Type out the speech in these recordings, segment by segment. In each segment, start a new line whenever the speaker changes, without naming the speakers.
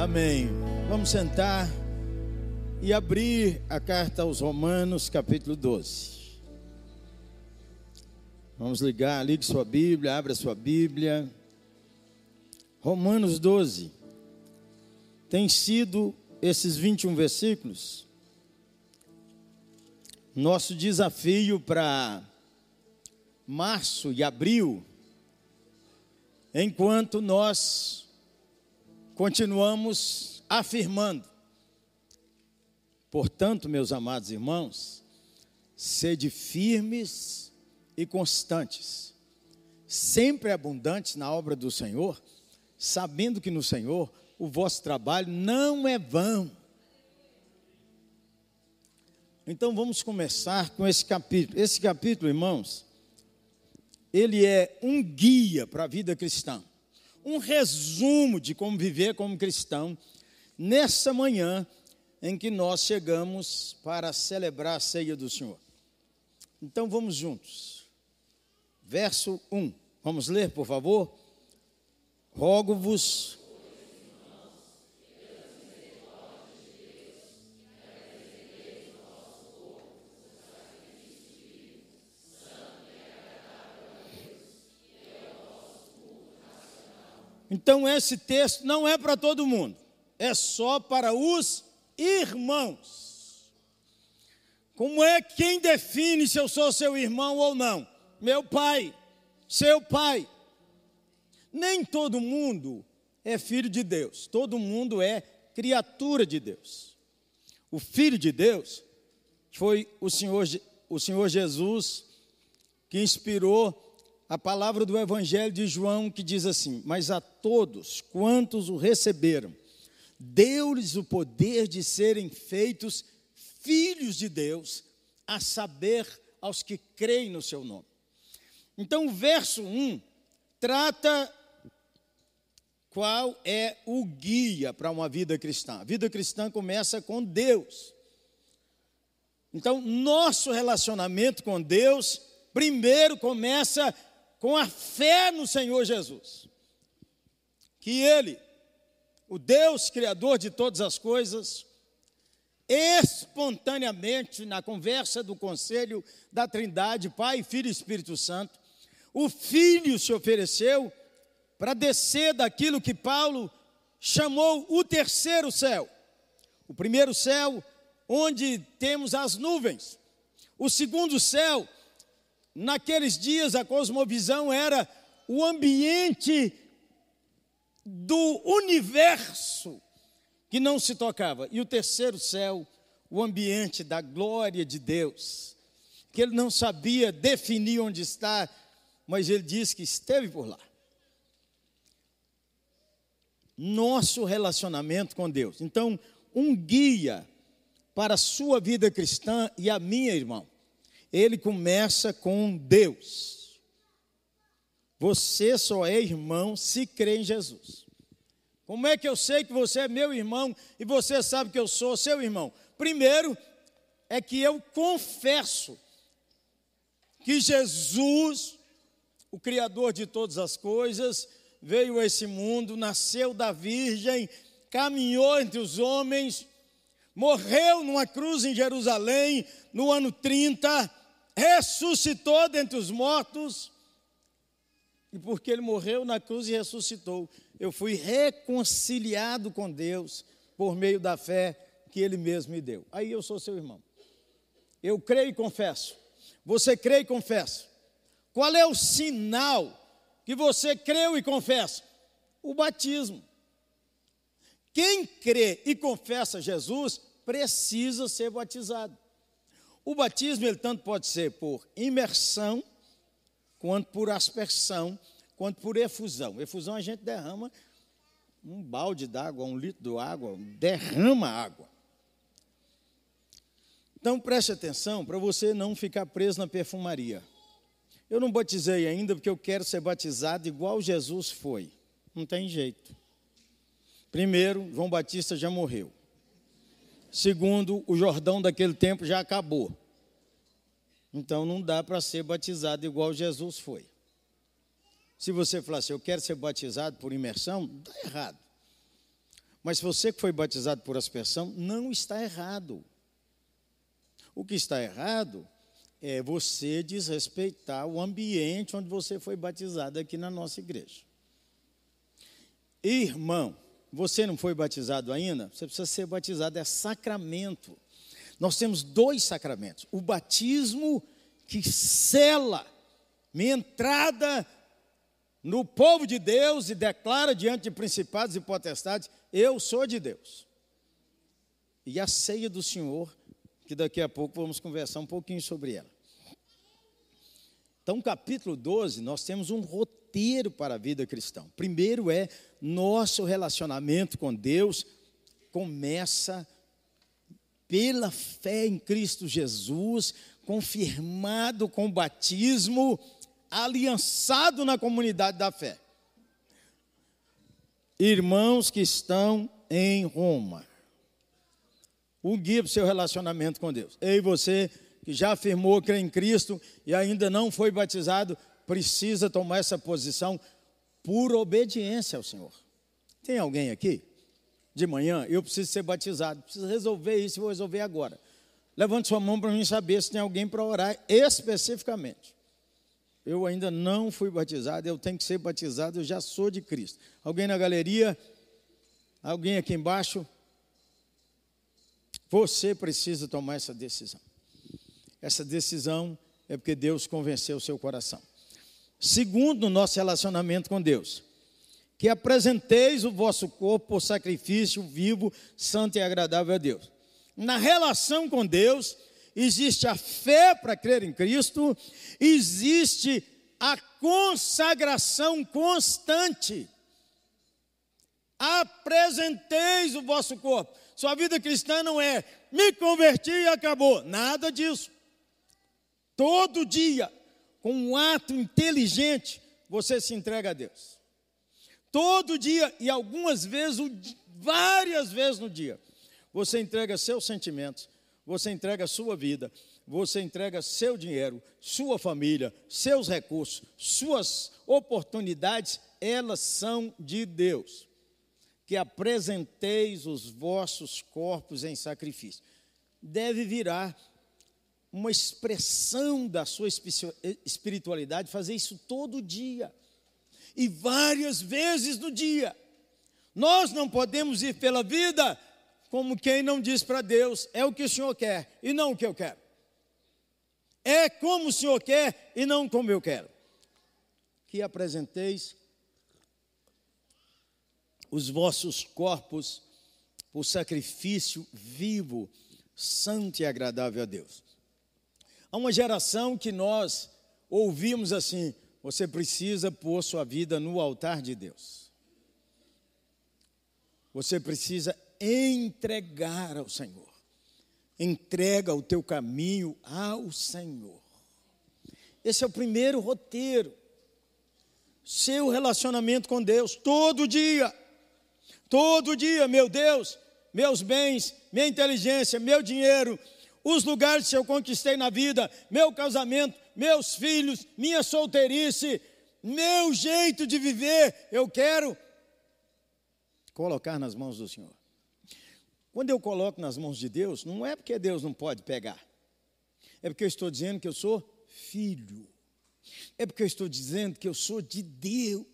Amém. Vamos sentar e abrir a carta aos Romanos, capítulo 12. Vamos ligar, ligue sua Bíblia, abra sua Bíblia. Romanos 12. Tem sido esses 21 versículos nosso desafio para março e abril, enquanto nós continuamos afirmando. Portanto, meus amados irmãos, sede firmes e constantes, sempre abundantes na obra do Senhor, sabendo que no Senhor o vosso trabalho não é vão. Então vamos começar com esse capítulo. Esse capítulo, irmãos, ele é um guia para a vida cristã um resumo de como viver como cristão nessa manhã em que nós chegamos para celebrar a ceia do Senhor. Então vamos juntos. Verso 1. Vamos ler, por favor? Rogo-vos Então, esse texto não é para todo mundo, é só para os irmãos. Como é quem define se eu sou seu irmão ou não? Meu pai, seu pai. Nem todo mundo é filho de Deus, todo mundo é criatura de Deus. O filho de Deus foi o Senhor, o Senhor Jesus que inspirou a palavra do Evangelho de João que diz assim: Mas a todos quantos o receberam, deu-lhes o poder de serem feitos filhos de Deus, a saber, aos que creem no seu nome. Então, o verso 1 trata qual é o guia para uma vida cristã. A vida cristã começa com Deus. Então, nosso relacionamento com Deus, primeiro começa com a fé no Senhor Jesus. Que Ele, o Deus Criador de todas as coisas, espontaneamente, na conversa do conselho da Trindade, Pai, Filho e Espírito Santo, o Filho se ofereceu para descer daquilo que Paulo chamou o terceiro céu. O primeiro céu, onde temos as nuvens. O segundo céu, Naqueles dias a cosmovisão era o ambiente do universo que não se tocava. E o terceiro céu, o ambiente da glória de Deus, que ele não sabia definir onde está, mas ele disse que esteve por lá. Nosso relacionamento com Deus. Então, um guia para a sua vida cristã e a minha, irmão, ele começa com Deus. Você só é irmão se crê em Jesus. Como é que eu sei que você é meu irmão e você sabe que eu sou seu irmão? Primeiro, é que eu confesso que Jesus, o Criador de todas as coisas, veio a esse mundo, nasceu da Virgem, caminhou entre os homens, morreu numa cruz em Jerusalém no ano 30, ressuscitou dentre os mortos, e porque ele morreu na cruz e ressuscitou, eu fui reconciliado com Deus por meio da fé que ele mesmo me deu. Aí eu sou seu irmão. Eu creio e confesso. Você crê e confessa. Qual é o sinal que você creu e confessa? O batismo. Quem crê e confessa Jesus precisa ser batizado. O batismo, ele tanto pode ser por imersão, quanto por aspersão, quanto por efusão. Efusão a gente derrama um balde d'água, um litro de água, derrama água. Então preste atenção para você não ficar preso na perfumaria. Eu não batizei ainda porque eu quero ser batizado igual Jesus foi. Não tem jeito. Primeiro, João Batista já morreu. Segundo, o Jordão daquele tempo já acabou. Então não dá para ser batizado igual Jesus foi. Se você falar assim, eu quero ser batizado por imersão, está errado. Mas você que foi batizado por aspersão, não está errado. O que está errado é você desrespeitar o ambiente onde você foi batizado aqui na nossa igreja. Irmão, você não foi batizado ainda? Você precisa ser batizado, é sacramento. Nós temos dois sacramentos: o batismo que sela minha entrada no povo de Deus e declara diante de principados e potestades: eu sou de Deus. E a ceia do Senhor, que daqui a pouco vamos conversar um pouquinho sobre ela. Então, capítulo 12, nós temos um roteiro para a vida cristã. Primeiro é nosso relacionamento com Deus começa pela fé em Cristo Jesus, confirmado com o batismo, aliançado na comunidade da fé. Irmãos que estão em Roma, o guia para o seu relacionamento com Deus. Ei, você que já afirmou crer em Cristo e ainda não foi batizado, precisa tomar essa posição por obediência ao Senhor. Tem alguém aqui? De manhã, eu preciso ser batizado, preciso resolver isso, vou resolver agora. Levante sua mão para mim saber se tem alguém para orar especificamente. Eu ainda não fui batizado, eu tenho que ser batizado, eu já sou de Cristo. Alguém na galeria? Alguém aqui embaixo? Você precisa tomar essa decisão. Essa decisão é porque Deus convenceu o seu coração. Segundo, nosso relacionamento com Deus que apresenteis o vosso corpo por sacrifício vivo, santo e agradável a Deus. Na relação com Deus, existe a fé para crer em Cristo, existe a consagração constante. Apresenteis o vosso corpo. Sua vida cristã não é me converti e acabou. Nada disso. Todo dia, com um ato inteligente, você se entrega a Deus. Todo dia e algumas vezes, várias vezes no dia, você entrega seus sentimentos, você entrega sua vida, você entrega seu dinheiro, sua família, seus recursos, suas oportunidades, elas são de Deus. Que apresenteis os vossos corpos em sacrifício. Deve virar uma expressão da sua espiritualidade, fazer isso todo dia e várias vezes no dia. Nós não podemos ir pela vida como quem não diz para Deus: é o que o Senhor quer e não o que eu quero. É como o Senhor quer e não como eu quero. Que apresenteis os vossos corpos por sacrifício vivo, santo e agradável a Deus. Há uma geração que nós ouvimos assim: você precisa pôr sua vida no altar de Deus. Você precisa entregar ao Senhor. Entrega o teu caminho ao Senhor. Esse é o primeiro roteiro. Seu relacionamento com Deus, todo dia. Todo dia, meu Deus, meus bens, minha inteligência, meu dinheiro, os lugares que eu conquistei na vida, meu casamento, meus filhos, minha solteirice, meu jeito de viver, eu quero colocar nas mãos do Senhor. Quando eu coloco nas mãos de Deus, não é porque Deus não pode pegar, é porque eu estou dizendo que eu sou filho, é porque eu estou dizendo que eu sou de Deus,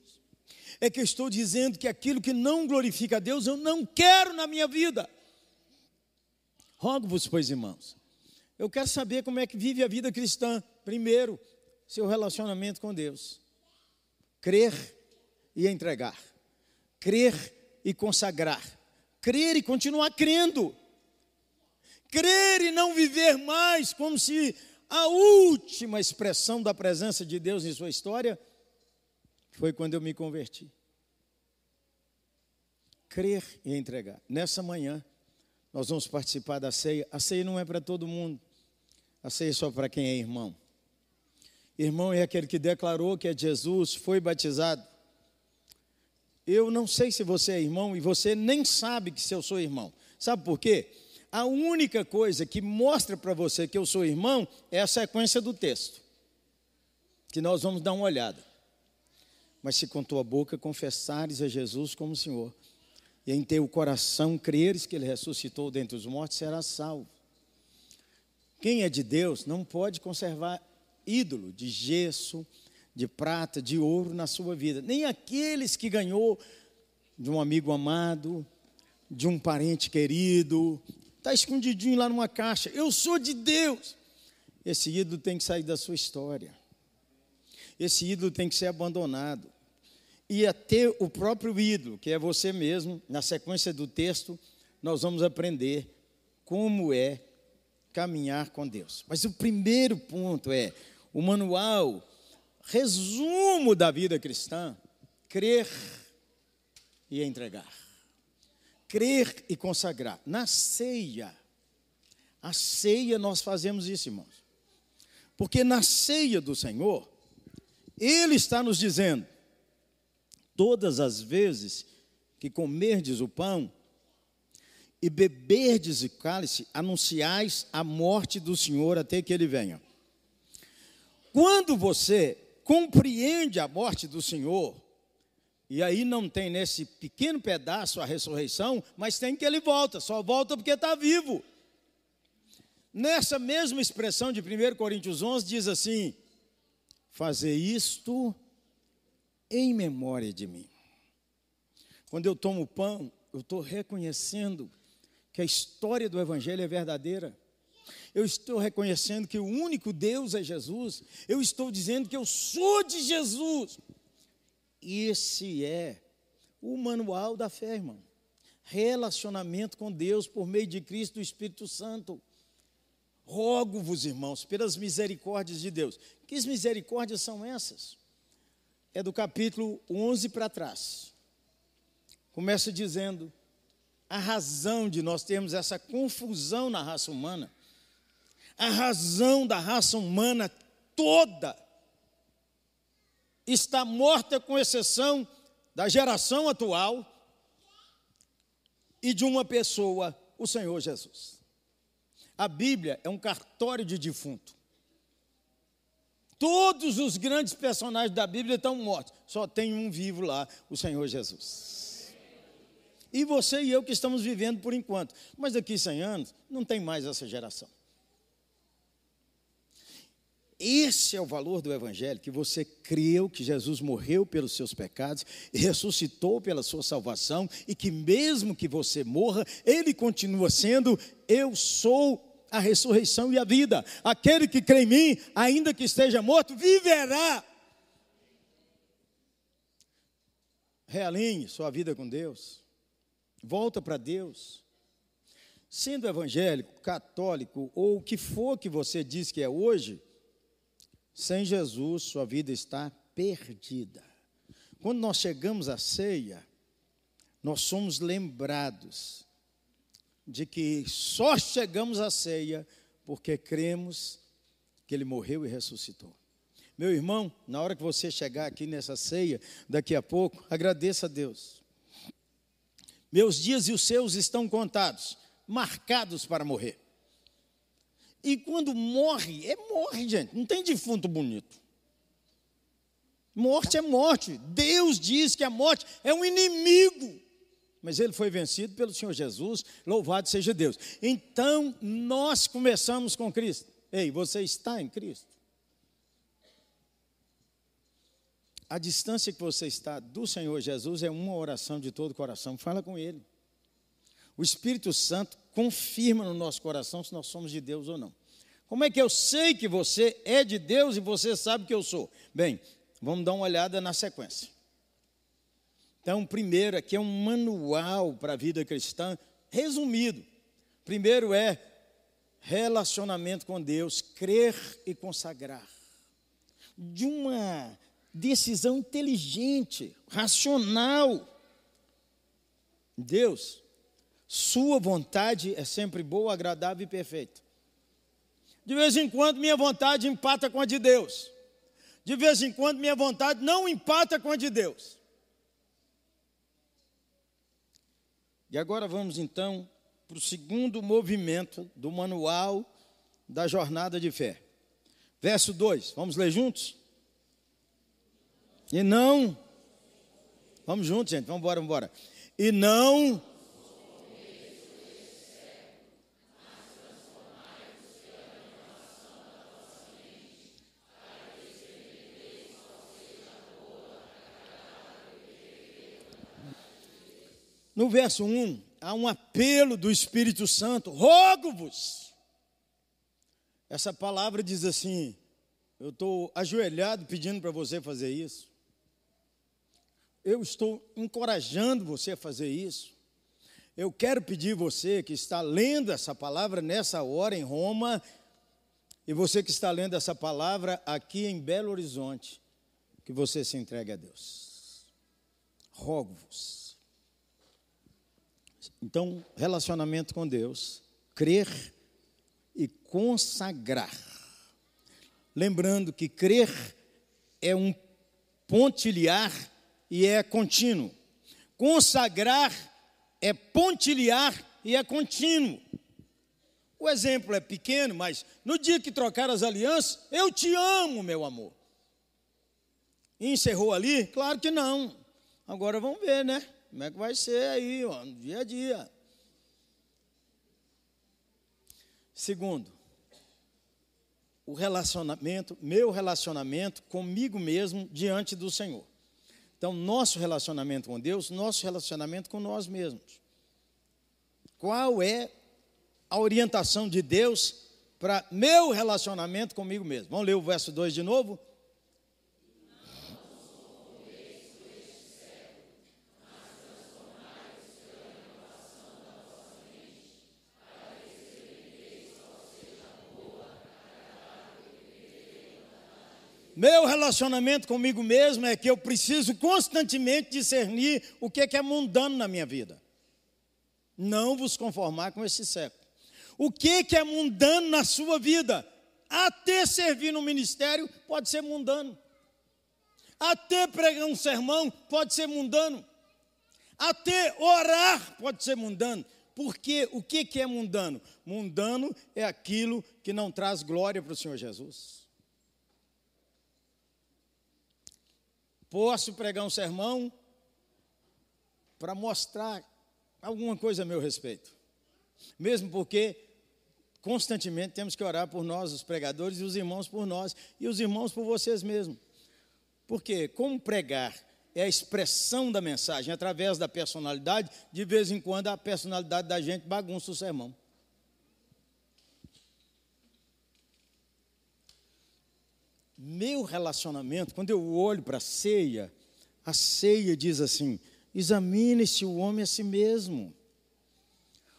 é que eu estou dizendo que aquilo que não glorifica a Deus eu não quero na minha vida. Rogo-vos, pois, irmãos, eu quero saber como é que vive a vida cristã. Primeiro, seu relacionamento com Deus. Crer e entregar. Crer e consagrar. Crer e continuar crendo. Crer e não viver mais como se a última expressão da presença de Deus em sua história foi quando eu me converti. Crer e entregar. Nessa manhã, nós vamos participar da ceia. A ceia não é para todo mundo. A ceia é só para quem é irmão. Irmão é aquele que declarou que é Jesus, foi batizado. Eu não sei se você é irmão e você nem sabe que se eu sou irmão. Sabe por quê? A única coisa que mostra para você que eu sou irmão é a sequência do texto, que nós vamos dar uma olhada. Mas se com tua boca confessares a Jesus como Senhor e em teu coração creres que ele ressuscitou dentre os mortos, serás salvo. Quem é de Deus não pode conservar ídolo de gesso, de prata, de ouro na sua vida. Nem aqueles que ganhou de um amigo amado, de um parente querido, está escondidinho lá numa caixa. Eu sou de Deus. Esse ídolo tem que sair da sua história. Esse ídolo tem que ser abandonado e até o próprio ídolo, que é você mesmo, na sequência do texto, nós vamos aprender como é caminhar com Deus. Mas o primeiro ponto é o manual, resumo da vida cristã: crer e entregar. Crer e consagrar. Na ceia, a ceia nós fazemos isso, irmãos. Porque na ceia do Senhor, Ele está nos dizendo: todas as vezes que comerdes o pão e beberdes o cálice, anunciais a morte do Senhor até que ele venha. Quando você compreende a morte do Senhor, e aí não tem nesse pequeno pedaço a ressurreição, mas tem que ele volta, só volta porque está vivo. Nessa mesma expressão de 1 Coríntios 11, diz assim: Fazer isto em memória de mim. Quando eu tomo pão, eu estou reconhecendo que a história do Evangelho é verdadeira. Eu estou reconhecendo que o único Deus é Jesus. Eu estou dizendo que eu sou de Jesus. Esse é o manual da fé, irmão. Relacionamento com Deus por meio de Cristo e do Espírito Santo. Rogo-vos, irmãos, pelas misericórdias de Deus. Que misericórdias são essas? é do capítulo 11 para trás. Começa dizendo a razão de nós termos essa confusão na raça humana, a razão da raça humana toda está morta, com exceção da geração atual e de uma pessoa, o Senhor Jesus. A Bíblia é um cartório de defunto. Todos os grandes personagens da Bíblia estão mortos, só tem um vivo lá, o Senhor Jesus. E você e eu que estamos vivendo por enquanto, mas daqui a 100 anos não tem mais essa geração. Esse é o valor do Evangelho, que você creu que Jesus morreu pelos seus pecados ressuscitou pela sua salvação, e que mesmo que você morra, Ele continua sendo: Eu sou a ressurreição e a vida. Aquele que crê em mim, ainda que esteja morto, viverá. Realinhe sua vida com Deus. Volta para Deus. Sendo evangélico, católico ou o que for que você diz que é hoje, sem Jesus sua vida está perdida. Quando nós chegamos à ceia, nós somos lembrados de que só chegamos à ceia porque cremos que ele morreu e ressuscitou. Meu irmão, na hora que você chegar aqui nessa ceia, daqui a pouco, agradeça a Deus. Meus dias e os seus estão contados, marcados para morrer. E quando morre, é morre, gente, não tem defunto bonito. Morte é morte. Deus diz que a morte é um inimigo mas ele foi vencido pelo Senhor Jesus, louvado seja Deus. Então, nós começamos com Cristo. Ei, você está em Cristo? A distância que você está do Senhor Jesus é uma oração de todo o coração. Fala com Ele. O Espírito Santo confirma no nosso coração se nós somos de Deus ou não. Como é que eu sei que você é de Deus e você sabe que eu sou? Bem, vamos dar uma olhada na sequência. Então, primeiro aqui é um manual para a vida cristã, resumido. Primeiro é relacionamento com Deus, crer e consagrar. De uma decisão inteligente, racional. Deus, Sua vontade é sempre boa, agradável e perfeita. De vez em quando minha vontade empata com a de Deus. De vez em quando minha vontade não empata com a de Deus. E agora vamos então para o segundo movimento do manual da jornada de fé. Verso 2, vamos ler juntos? E não, vamos juntos, gente, vamos embora, vamos embora. e não No verso 1, há um apelo do Espírito Santo: rogo-vos. Essa palavra diz assim: eu estou ajoelhado pedindo para você fazer isso. Eu estou encorajando você a fazer isso. Eu quero pedir você que está lendo essa palavra nessa hora em Roma, e você que está lendo essa palavra aqui em Belo Horizonte, que você se entregue a Deus. Rogo-vos. Então, relacionamento com Deus, crer e consagrar. Lembrando que crer é um pontilhar e é contínuo. Consagrar é pontilhar e é contínuo. O exemplo é pequeno, mas no dia que trocar as alianças, eu te amo, meu amor. E encerrou ali? Claro que não. Agora vamos ver, né? Como é que vai ser aí, ó, no dia a dia? Segundo, o relacionamento, meu relacionamento comigo mesmo diante do Senhor. Então, nosso relacionamento com Deus, nosso relacionamento com nós mesmos. Qual é a orientação de Deus para meu relacionamento comigo mesmo? Vamos ler o verso 2 de novo? Meu relacionamento comigo mesmo é que eu preciso constantemente discernir o que é, que é mundano na minha vida. Não vos conformar com esse século. O que é, que é mundano na sua vida? Até servir no ministério pode ser mundano. Até pregar um sermão pode ser mundano. Até orar pode ser mundano. Porque o que é mundano? Mundano é aquilo que não traz glória para o Senhor Jesus. Posso pregar um sermão para mostrar alguma coisa a meu respeito. Mesmo porque constantemente temos que orar por nós, os pregadores, e os irmãos por nós, e os irmãos por vocês mesmos. Porque, como pregar é a expressão da mensagem através da personalidade, de vez em quando a personalidade da gente bagunça o sermão. Meu relacionamento, quando eu olho para a ceia, a ceia diz assim: examine-se o homem a si mesmo.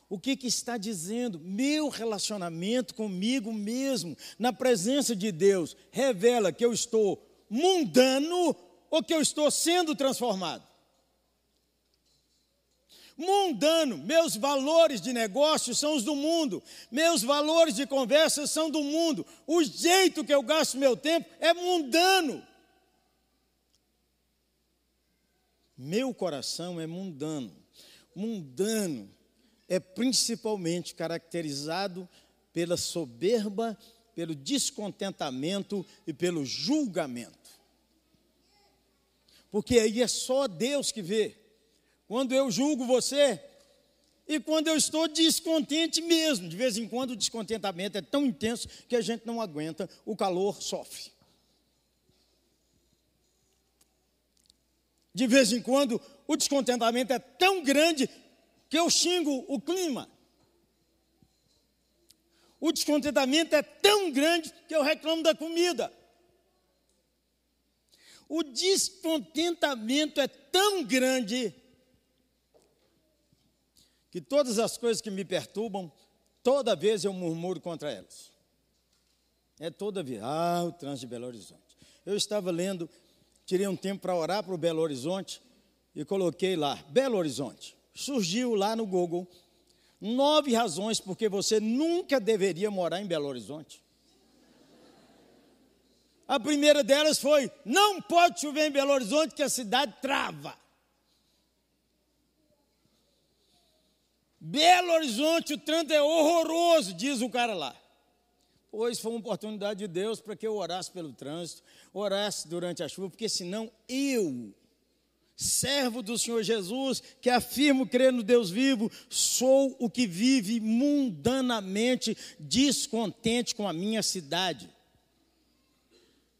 O que, que está dizendo? Meu relacionamento comigo mesmo, na presença de Deus, revela que eu estou mundano ou que eu estou sendo transformado mundano. Meus valores de negócio são os do mundo. Meus valores de conversa são do mundo. O jeito que eu gasto meu tempo é mundano. Meu coração é mundano. Mundano é principalmente caracterizado pela soberba, pelo descontentamento e pelo julgamento. Porque aí é só Deus que vê quando eu julgo você e quando eu estou descontente mesmo. De vez em quando o descontentamento é tão intenso que a gente não aguenta, o calor sofre. De vez em quando o descontentamento é tão grande que eu xingo o clima. O descontentamento é tão grande que eu reclamo da comida. O descontentamento é tão grande que todas as coisas que me perturbam, toda vez eu murmuro contra elas. É toda vez. Ah, o trânsito de Belo Horizonte. Eu estava lendo, tirei um tempo para orar para o Belo Horizonte e coloquei lá, Belo Horizonte. Surgiu lá no Google nove razões porque você nunca deveria morar em Belo Horizonte. A primeira delas foi: não pode chover em Belo Horizonte que a cidade trava. Belo Horizonte, o trânsito é horroroso, diz o cara lá. Pois foi uma oportunidade de Deus para que eu orasse pelo trânsito, orasse durante a chuva, porque senão eu servo do Senhor Jesus, que afirmo crer no Deus vivo, sou o que vive mundanamente descontente com a minha cidade.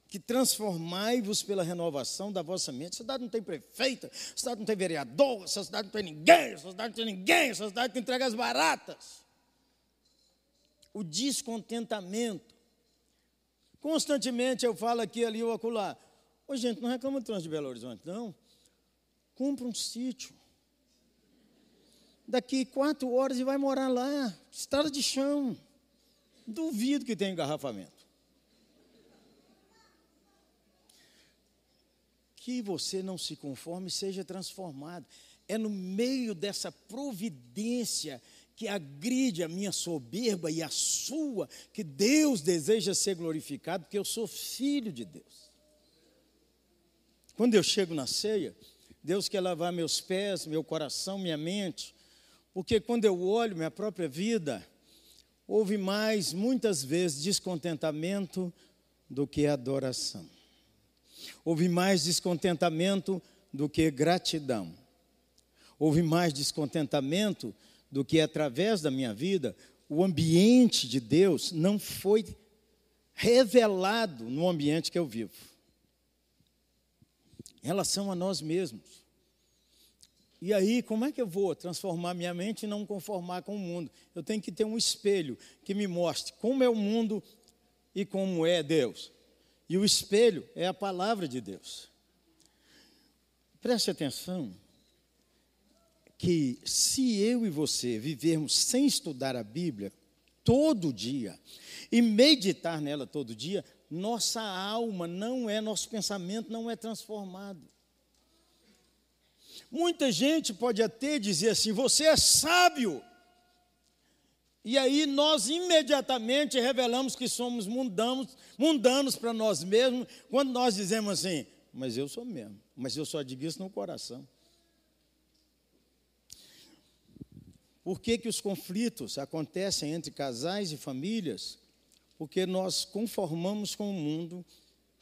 Que transformai-vos pela renovação da vossa mente. Essa cidade não tem prefeita, essa cidade não tem vereador, essa cidade não tem ninguém, essa cidade não tem ninguém, essa cidade tem entregas baratas. O descontentamento. Constantemente eu falo aqui, ali ou acolá. Ô, gente, não reclama do trânsito de Belo Horizonte, não. Compra um sítio. Daqui quatro horas e vai morar lá. Estrada de chão. Duvido que tenha engarrafamento. Que você não se conforme, seja transformado. É no meio dessa providência que agride a minha soberba e a sua, que Deus deseja ser glorificado, porque eu sou filho de Deus. Quando eu chego na ceia, Deus quer lavar meus pés, meu coração, minha mente, porque quando eu olho minha própria vida, houve mais, muitas vezes, descontentamento do que adoração. Houve mais descontentamento do que gratidão. Houve mais descontentamento do que, através da minha vida, o ambiente de Deus não foi revelado no ambiente que eu vivo em relação a nós mesmos. E aí, como é que eu vou transformar minha mente e não conformar com o mundo? Eu tenho que ter um espelho que me mostre como é o mundo e como é Deus. E o espelho é a palavra de Deus. Preste atenção que se eu e você vivermos sem estudar a Bíblia todo dia e meditar nela todo dia, nossa alma não é, nosso pensamento não é transformado. Muita gente pode até dizer assim: você é sábio. E aí nós imediatamente revelamos que somos mundanos, mundanos para nós mesmos, quando nós dizemos assim, mas eu sou mesmo, mas eu só digo isso no coração. Por que, que os conflitos acontecem entre casais e famílias? porque nós conformamos com o mundo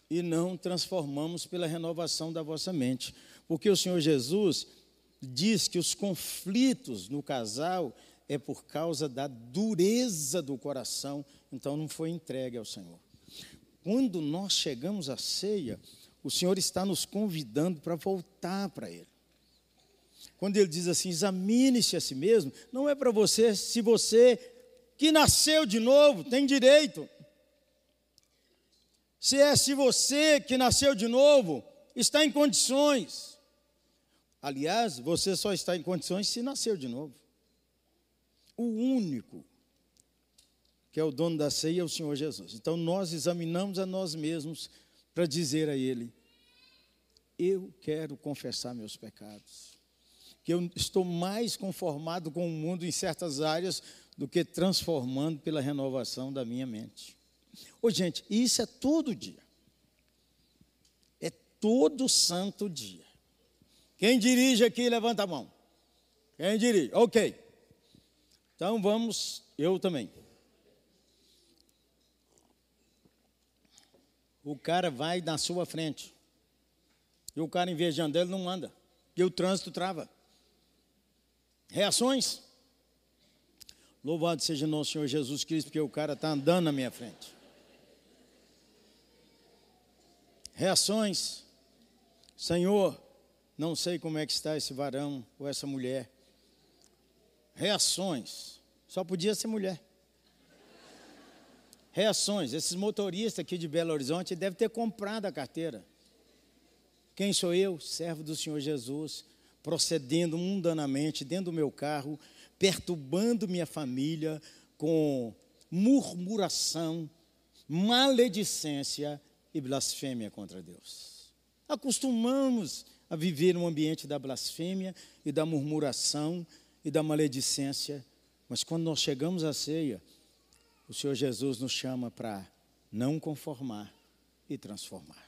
e não transformamos pela renovação da vossa mente. Porque o Senhor Jesus diz que os conflitos no casal é por causa da dureza do coração, então não foi entregue ao Senhor. Quando nós chegamos à ceia, o Senhor está nos convidando para voltar para Ele. Quando Ele diz assim, examine-se a si mesmo, não é para você, se você que nasceu de novo, tem direito. Se é se você que nasceu de novo, está em condições. Aliás, você só está em condições se nasceu de novo. O único que é o dono da ceia é o Senhor Jesus. Então nós examinamos a nós mesmos para dizer a Ele: Eu quero confessar meus pecados. Que eu estou mais conformado com o mundo em certas áreas do que transformando pela renovação da minha mente. Ô, gente, isso é todo dia. É todo santo dia. Quem dirige aqui, levanta a mão. Quem dirige? Ok. Então vamos, eu também. O cara vai na sua frente. E o cara, em vez de andar, ele não anda. E o trânsito trava. Reações? Louvado seja nosso Senhor Jesus Cristo, porque o cara está andando na minha frente. Reações. Senhor, não sei como é que está esse varão ou essa mulher. Reações. Só podia ser mulher. Reações. Esses motoristas aqui de Belo Horizonte devem ter comprado a carteira. Quem sou eu? Servo do Senhor Jesus, procedendo mundanamente dentro do meu carro, perturbando minha família com murmuração, maledicência e blasfêmia contra Deus. Acostumamos a viver no ambiente da blasfêmia e da murmuração e da maledicência, mas quando nós chegamos à ceia, o Senhor Jesus nos chama para não conformar e transformar.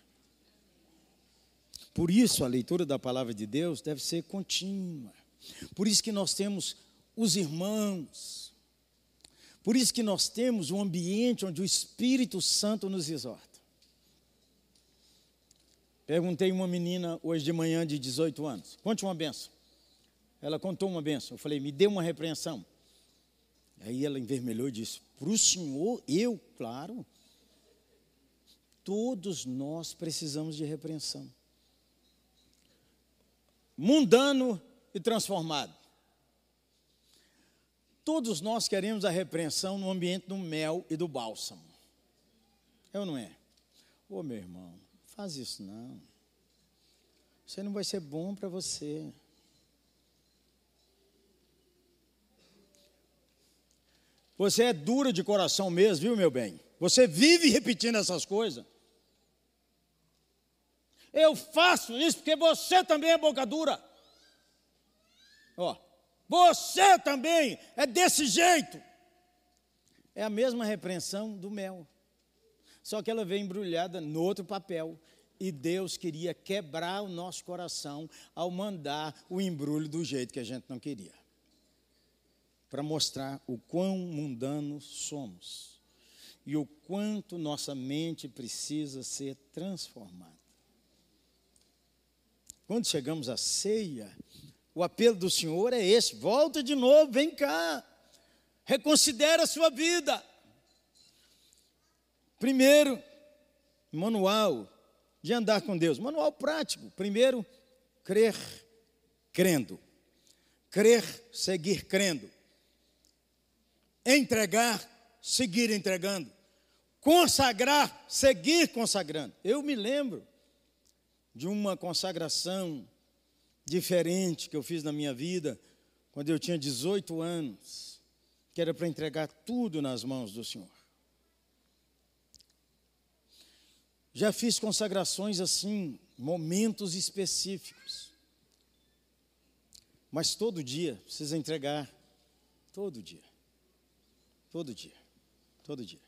Por isso a leitura da palavra de Deus deve ser contínua. Por isso que nós temos os irmãos. Por isso que nós temos um ambiente onde o Espírito Santo nos exorta. Perguntei uma menina hoje de manhã de 18 anos: conte uma benção. Ela contou uma benção. Eu falei: me dê uma repreensão. Aí ela envermelhou e disse: para o senhor, eu, claro. Todos nós precisamos de repreensão. Mundano e transformado. Todos nós queremos a repreensão no ambiente do mel e do bálsamo. É ou não é? Ô meu irmão, faz isso não. Você não vai ser bom para você. Você é dura de coração mesmo, viu, meu bem? Você vive repetindo essas coisas. Eu faço isso porque você também é boca dura. Ó, você também é desse jeito. É a mesma repreensão do mel. Só que ela vem embrulhada no outro papel. E Deus queria quebrar o nosso coração ao mandar o embrulho do jeito que a gente não queria. Para mostrar o quão mundanos somos e o quanto nossa mente precisa ser transformada. Quando chegamos à ceia, o apelo do Senhor é esse: volta de novo, vem cá, reconsidera a sua vida. Primeiro, manual de andar com Deus, manual prático. Primeiro, crer crendo, crer, seguir crendo, entregar, seguir entregando, consagrar, seguir consagrando. Eu me lembro de uma consagração diferente que eu fiz na minha vida, quando eu tinha 18 anos, que era para entregar tudo nas mãos do Senhor. Já fiz consagrações assim, momentos específicos. Mas todo dia precisa entregar. Todo dia. Todo dia. Todo dia.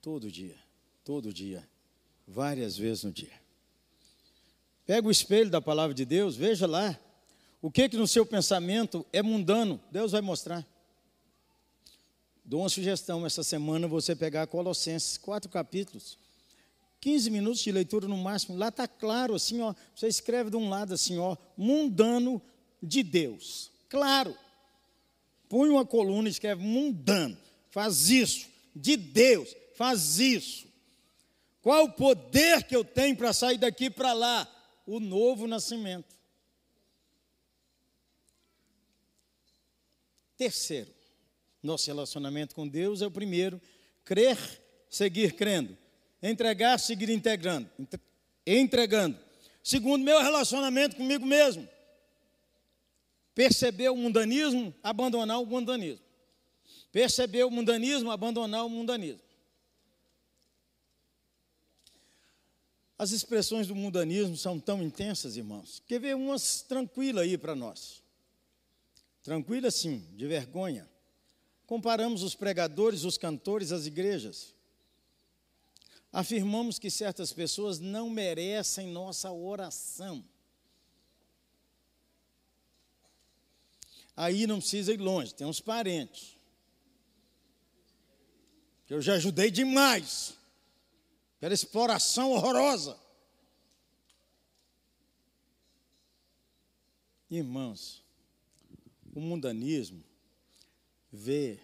Todo dia. Todo dia. Várias vezes no dia. Pega o espelho da palavra de Deus, veja lá. O que que no seu pensamento é mundano, Deus vai mostrar. Dou uma sugestão essa semana você pegar Colossenses, quatro capítulos, 15 minutos de leitura no máximo. Lá está claro assim, ó. Você escreve de um lado assim, ó, mundano de Deus. Claro. Põe uma coluna e escreve mundano. Faz isso. De Deus. Faz isso. Qual o poder que eu tenho para sair daqui para lá? o novo nascimento. Terceiro, nosso relacionamento com Deus é o primeiro, crer, seguir crendo, entregar, seguir integrando, entregando. Segundo, meu relacionamento comigo mesmo. Perceber o mundanismo, abandonar o mundanismo. Perceber o mundanismo, abandonar o mundanismo. As expressões do mundanismo são tão intensas, irmãos. Quer ver umas tranquilas aí para nós? Tranquila sim, de vergonha. Comparamos os pregadores, os cantores, as igrejas. Afirmamos que certas pessoas não merecem nossa oração. Aí não precisa ir longe, tem uns parentes. Eu já ajudei demais pela exploração horrorosa. Irmãos, o mundanismo vê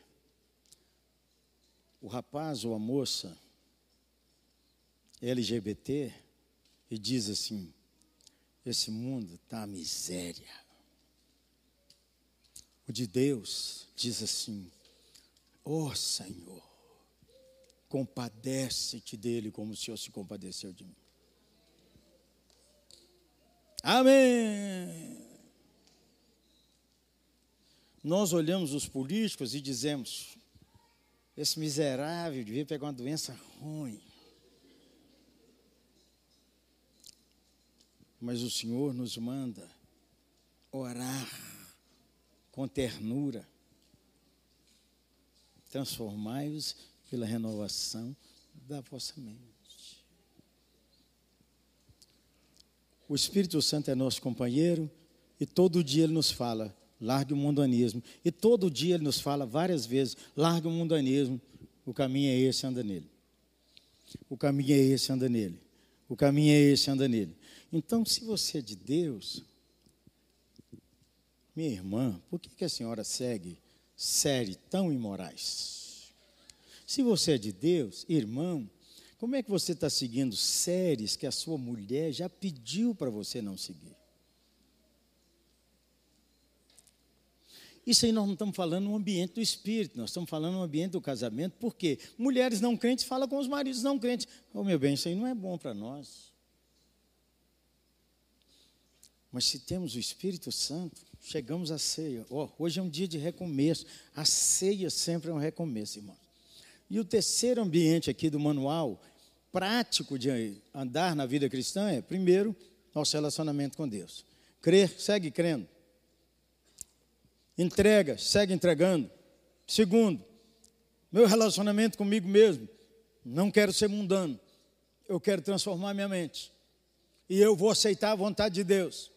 o rapaz ou a moça LGBT e diz assim: esse mundo está miséria. O de Deus diz assim: ó oh, Senhor, compadece-te dele como o Senhor se compadeceu de mim. Amém. Nós olhamos os políticos e dizemos: esse miserável devia pegar uma doença ruim. Mas o Senhor nos manda orar com ternura. Transformai-os pela renovação da vossa mente. O Espírito Santo é nosso companheiro e todo dia ele nos fala: largue o mundanismo. E todo dia ele nos fala várias vezes: largue o mundanismo. O caminho é esse, anda nele. O caminho é esse, anda nele. O caminho é esse, anda nele. Então, se você é de Deus, minha irmã, por que, que a senhora segue séries tão imorais? Se você é de Deus, irmão, como é que você está seguindo séries que a sua mulher já pediu para você não seguir? Isso aí nós não estamos falando no ambiente do espírito, nós estamos falando no ambiente do casamento, porque mulheres não crentes falam com os maridos não crentes. Oh, meu bem, isso aí não é bom para nós. Mas se temos o Espírito Santo, chegamos à ceia. Oh, hoje é um dia de recomeço. A ceia sempre é um recomeço, irmão. E o terceiro ambiente aqui do manual, prático de andar na vida cristã, é, primeiro, nosso relacionamento com Deus. Crer, segue crendo. Entrega, segue entregando. Segundo, meu relacionamento comigo mesmo. Não quero ser mundano. Eu quero transformar minha mente. E eu vou aceitar a vontade de Deus.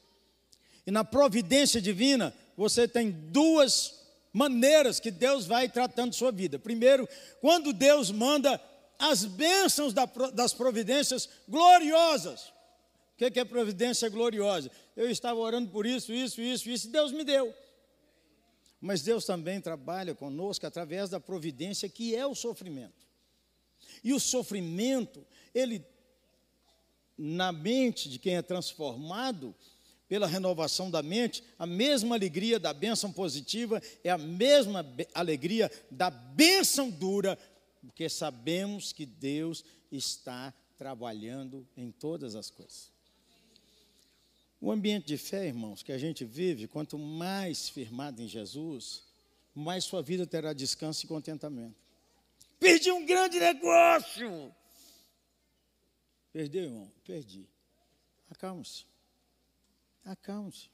Na providência divina, você tem duas maneiras que Deus vai tratando sua vida. Primeiro, quando Deus manda as bênçãos das providências gloriosas. O que é providência gloriosa? Eu estava orando por isso, isso, isso, isso, e Deus me deu. Mas Deus também trabalha conosco através da providência que é o sofrimento. E o sofrimento, ele, na mente de quem é transformado, pela renovação da mente, a mesma alegria da bênção positiva é a mesma alegria da bênção dura, porque sabemos que Deus está trabalhando em todas as coisas. O ambiente de fé, irmãos, que a gente vive, quanto mais firmado em Jesus, mais sua vida terá descanso e contentamento. Perdi um grande negócio. Perdeu, irmão? Perdi. Acalme-se. Acalme-se.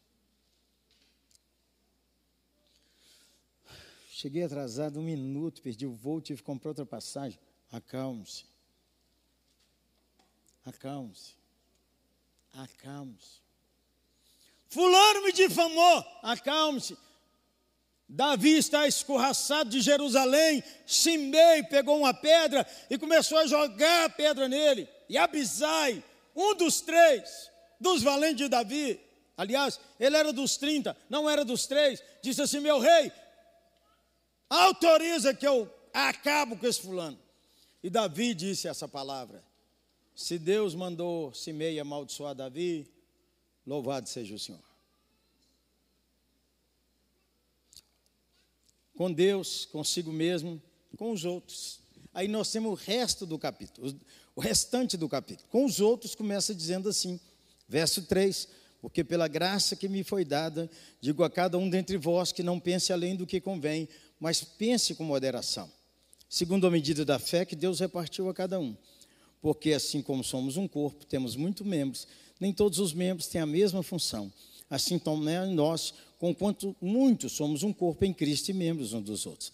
Cheguei atrasado um minuto, perdi o voo, tive que comprar outra passagem. Acalme-se. Acalme-se. Acalme-se. Fulano me difamou. Acalme-se. Davi está escorraçado de Jerusalém. Simei pegou uma pedra e começou a jogar a pedra nele. E Abisai, um dos três, dos valentes de Davi, Aliás, ele era dos 30, não era dos três. Disse assim: Meu rei, autoriza que eu acabo com esse fulano. E Davi disse essa palavra: Se Deus mandou Simei amaldiçoar Davi, louvado seja o Senhor. Com Deus, consigo mesmo, com os outros. Aí nós temos o resto do capítulo, o restante do capítulo. Com os outros, começa dizendo assim, verso 3: porque pela graça que me foi dada, digo a cada um dentre vós que não pense além do que convém, mas pense com moderação, segundo a medida da fé que Deus repartiu a cada um. Porque assim como somos um corpo, temos muitos membros, nem todos os membros têm a mesma função. Assim também nós, conquanto muitos somos um corpo em Cristo e membros uns dos outros.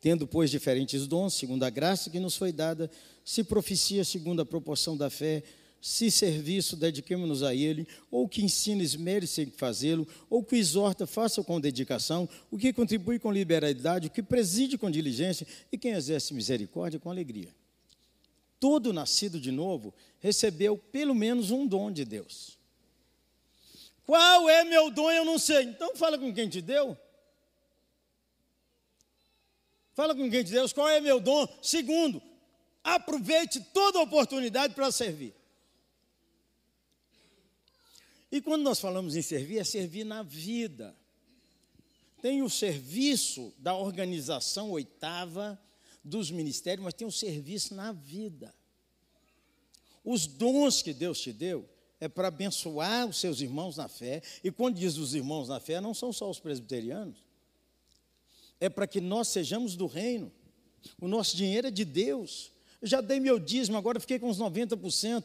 Tendo, pois, diferentes dons, segundo a graça que nos foi dada, se profecia segundo a proporção da fé, se serviço, dediquemos-nos a Ele, ou que ensina, esmere-se em fazê-lo, ou que exorta, faça com dedicação, o que contribui com liberalidade, o que preside com diligência, e quem exerce misericórdia com alegria. Todo nascido de novo recebeu pelo menos um dom de Deus. Qual é meu dom? Eu não sei. Então fala com quem te deu. Fala com quem te deu. Qual é meu dom? Segundo, aproveite toda oportunidade para servir. E quando nós falamos em servir, é servir na vida. Tem o serviço da organização oitava dos ministérios, mas tem o serviço na vida. Os dons que Deus te deu é para abençoar os seus irmãos na fé. E quando diz os irmãos na fé, não são só os presbiterianos. É para que nós sejamos do reino. O nosso dinheiro é de Deus. Eu já dei meu dízimo, agora fiquei com uns 90%.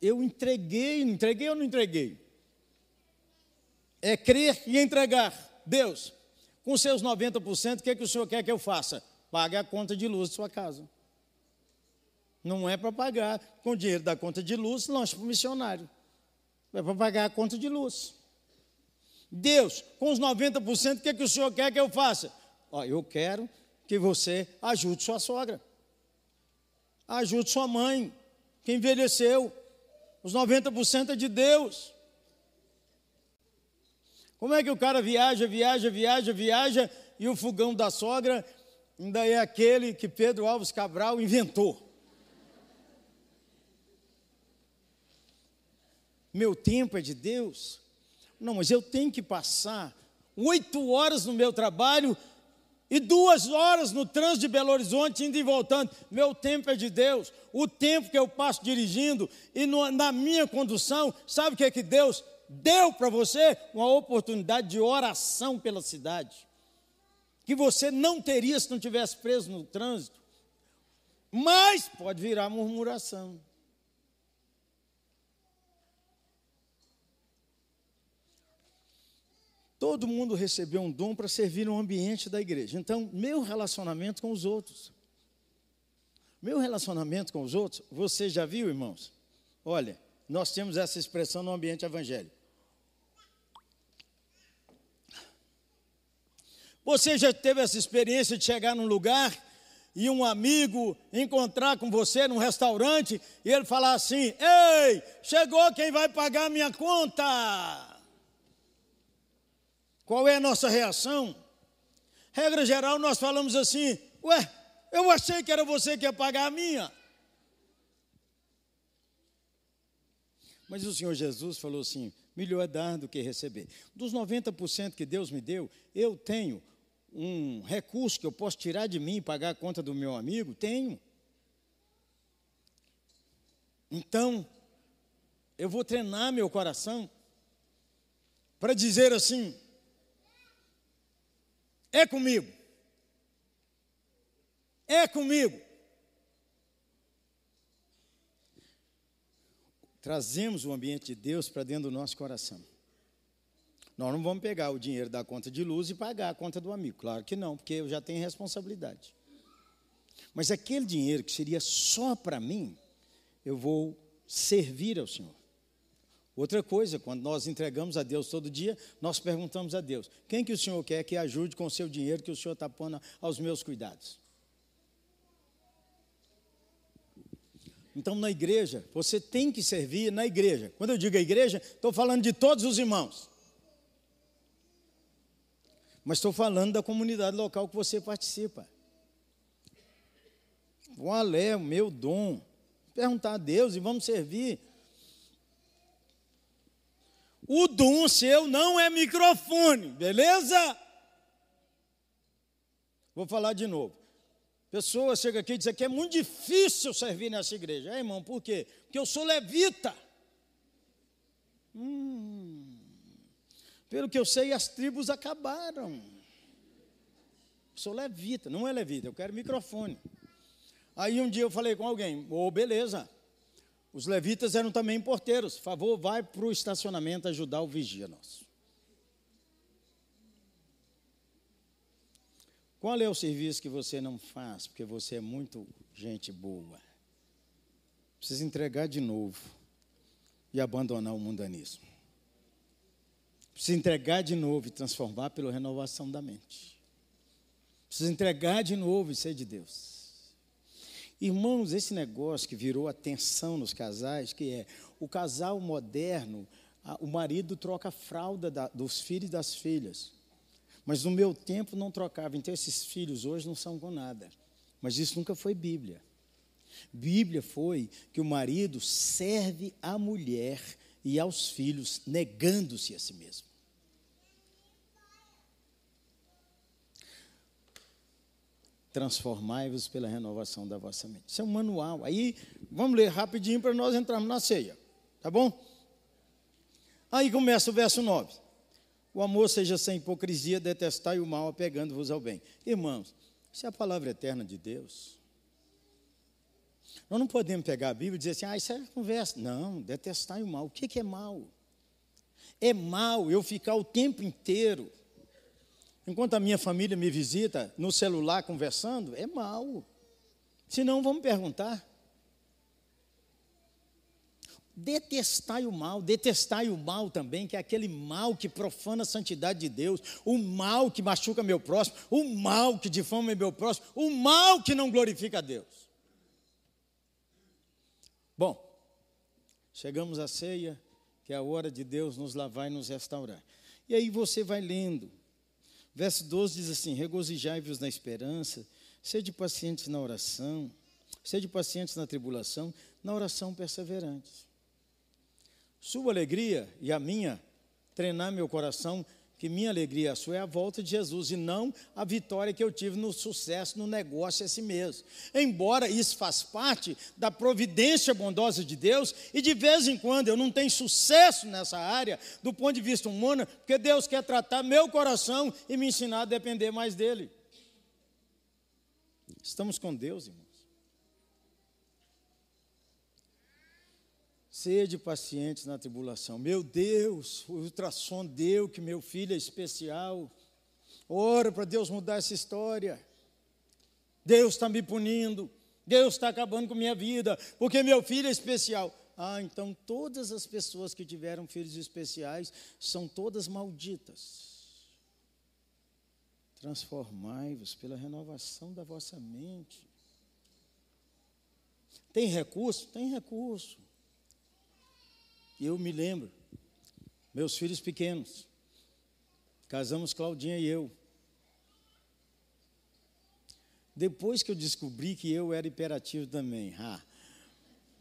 Eu entreguei, entreguei ou não entreguei? É crer e entregar. Deus, com seus 90%, o que, é que o senhor quer que eu faça? Pague a conta de luz de sua casa. Não é para pagar com o dinheiro da conta de luz, lanche para o missionário. É para pagar a conta de luz. Deus, com os 90%, o que, é que o senhor quer que eu faça? Ó, eu quero que você ajude sua sogra. Ajude sua mãe, que envelheceu. Os 90% é de Deus. Como é que o cara viaja, viaja, viaja, viaja e o fogão da sogra ainda é aquele que Pedro Alves Cabral inventou? Meu tempo é de Deus. Não, mas eu tenho que passar oito horas no meu trabalho e duas horas no trânsito de Belo Horizonte, indo e voltando. Meu tempo é de Deus. O tempo que eu passo dirigindo e no, na minha condução, sabe o que é que Deus deu para você? Uma oportunidade de oração pela cidade. Que você não teria se não tivesse preso no trânsito. Mas pode virar murmuração. Todo mundo recebeu um dom para servir no ambiente da igreja. Então, meu relacionamento com os outros. Meu relacionamento com os outros, você já viu, irmãos? Olha, nós temos essa expressão no ambiente evangélico. Você já teve essa experiência de chegar num lugar e um amigo encontrar com você num restaurante e ele falar assim: Ei, chegou quem vai pagar minha conta? Qual é a nossa reação? Regra geral, nós falamos assim: Ué, eu achei que era você que ia pagar a minha. Mas o Senhor Jesus falou assim: melhor é dar do que receber. Dos 90% que Deus me deu, eu tenho um recurso que eu posso tirar de mim e pagar a conta do meu amigo? Tenho. Então, eu vou treinar meu coração para dizer assim: é comigo. É comigo. Trazemos o ambiente de Deus para dentro do nosso coração. Nós não vamos pegar o dinheiro da conta de luz e pagar a conta do amigo. Claro que não, porque eu já tenho responsabilidade. Mas aquele dinheiro que seria só para mim, eu vou servir ao Senhor. Outra coisa, quando nós entregamos a Deus todo dia, nós perguntamos a Deus: quem que o Senhor quer que ajude com o seu dinheiro que o Senhor está pondo aos meus cuidados? Então, na igreja, você tem que servir na igreja. Quando eu digo a igreja, estou falando de todos os irmãos. Mas estou falando da comunidade local que você participa. Qual é o meu dom? Perguntar a Deus e vamos servir. O dom seu não é microfone, beleza? Vou falar de novo. Pessoa chega aqui e diz que é muito difícil servir nessa igreja. É, irmão, por quê? Porque eu sou levita. Hum, pelo que eu sei, as tribos acabaram. sou levita, não é levita, eu quero microfone. Aí um dia eu falei com alguém, ô, oh, beleza, os levitas eram também porteiros. Favor, vai para o estacionamento ajudar o vigia nosso. Qual é o serviço que você não faz? Porque você é muito gente boa. Precisa entregar de novo e abandonar o mundanismo. Precisa entregar de novo e transformar pela renovação da mente. Precisa entregar de novo e ser de Deus. Irmãos, esse negócio que virou atenção nos casais, que é o casal moderno, a, o marido troca a fralda da, dos filhos e das filhas. Mas no meu tempo não trocava. Então esses filhos hoje não são com nada. Mas isso nunca foi Bíblia. Bíblia foi que o marido serve à mulher e aos filhos, negando-se a si mesmo. transformai-vos pela renovação da vossa mente. Isso é um manual. Aí, vamos ler rapidinho para nós entrarmos na ceia. Tá bom? Aí começa o verso 9. O amor seja sem hipocrisia, detestai o mal, apegando-vos ao bem. Irmãos, isso é a palavra eterna de Deus. Nós não podemos pegar a Bíblia e dizer assim, ah, isso é conversa. Não, detestai o mal. O que é mal? É mal eu ficar o tempo inteiro enquanto a minha família me visita no celular conversando, é mal. Se não, vamos perguntar. Detestai o mal, detestai o mal também, que é aquele mal que profana a santidade de Deus, o mal que machuca meu próximo, o mal que difama meu próximo, o mal que não glorifica a Deus. Bom, Chegamos à ceia, que é a hora de Deus nos lavar e nos restaurar. E aí você vai lendo. Verso 12 diz assim: Regozijai-vos na esperança, sede pacientes na oração, sede pacientes na tribulação, na oração perseverantes. Sua alegria e a minha, treinar meu coração que minha alegria a sua é a volta de Jesus e não a vitória que eu tive no sucesso no negócio esse mês. Embora isso faz parte da providência bondosa de Deus e de vez em quando eu não tenho sucesso nessa área do ponto de vista humano, porque Deus quer tratar meu coração e me ensinar a depender mais dele. Estamos com Deus, irmão. Sede pacientes na tribulação. Meu Deus, o ultrassom deu que meu filho é especial. Ora para Deus mudar essa história. Deus está me punindo. Deus está acabando com minha vida, porque meu filho é especial. Ah, então todas as pessoas que tiveram filhos especiais são todas malditas. Transformai-vos pela renovação da vossa mente. Tem recurso? Tem recurso. Eu me lembro, meus filhos pequenos, casamos Claudinha e eu. Depois que eu descobri que eu era hiperativo também, ah,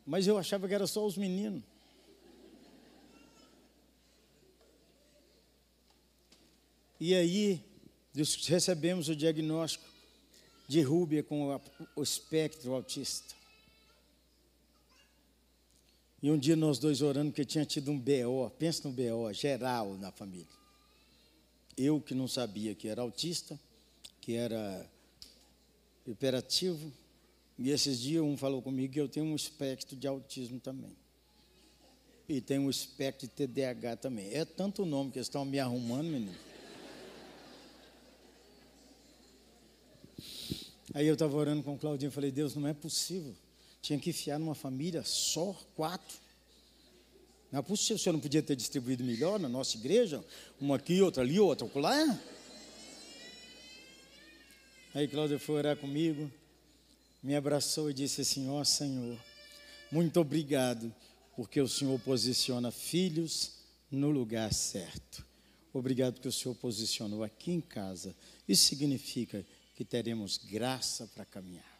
mas eu achava que era só os meninos. E aí, recebemos o diagnóstico de Rúbia com o espectro autista. E um dia nós dois orando, porque tinha tido um BO, pensa no BO, geral na família. Eu que não sabia que era autista, que era hiperativo, e esses dias um falou comigo que eu tenho um espectro de autismo também. E tenho um espectro de TDAH também. É tanto nome que eles estão me arrumando, menino. Aí eu estava orando com o Claudinho e falei, Deus, não é possível. Tinha que enfiar numa família só quatro. Não é possível, o senhor não podia ter distribuído melhor na nossa igreja? Uma aqui, outra ali, outra lá. Aí Cláudia foi orar comigo, me abraçou e disse assim: Ó oh, Senhor, muito obrigado, porque o Senhor posiciona filhos no lugar certo. Obrigado que o Senhor posicionou aqui em casa. Isso significa que teremos graça para caminhar.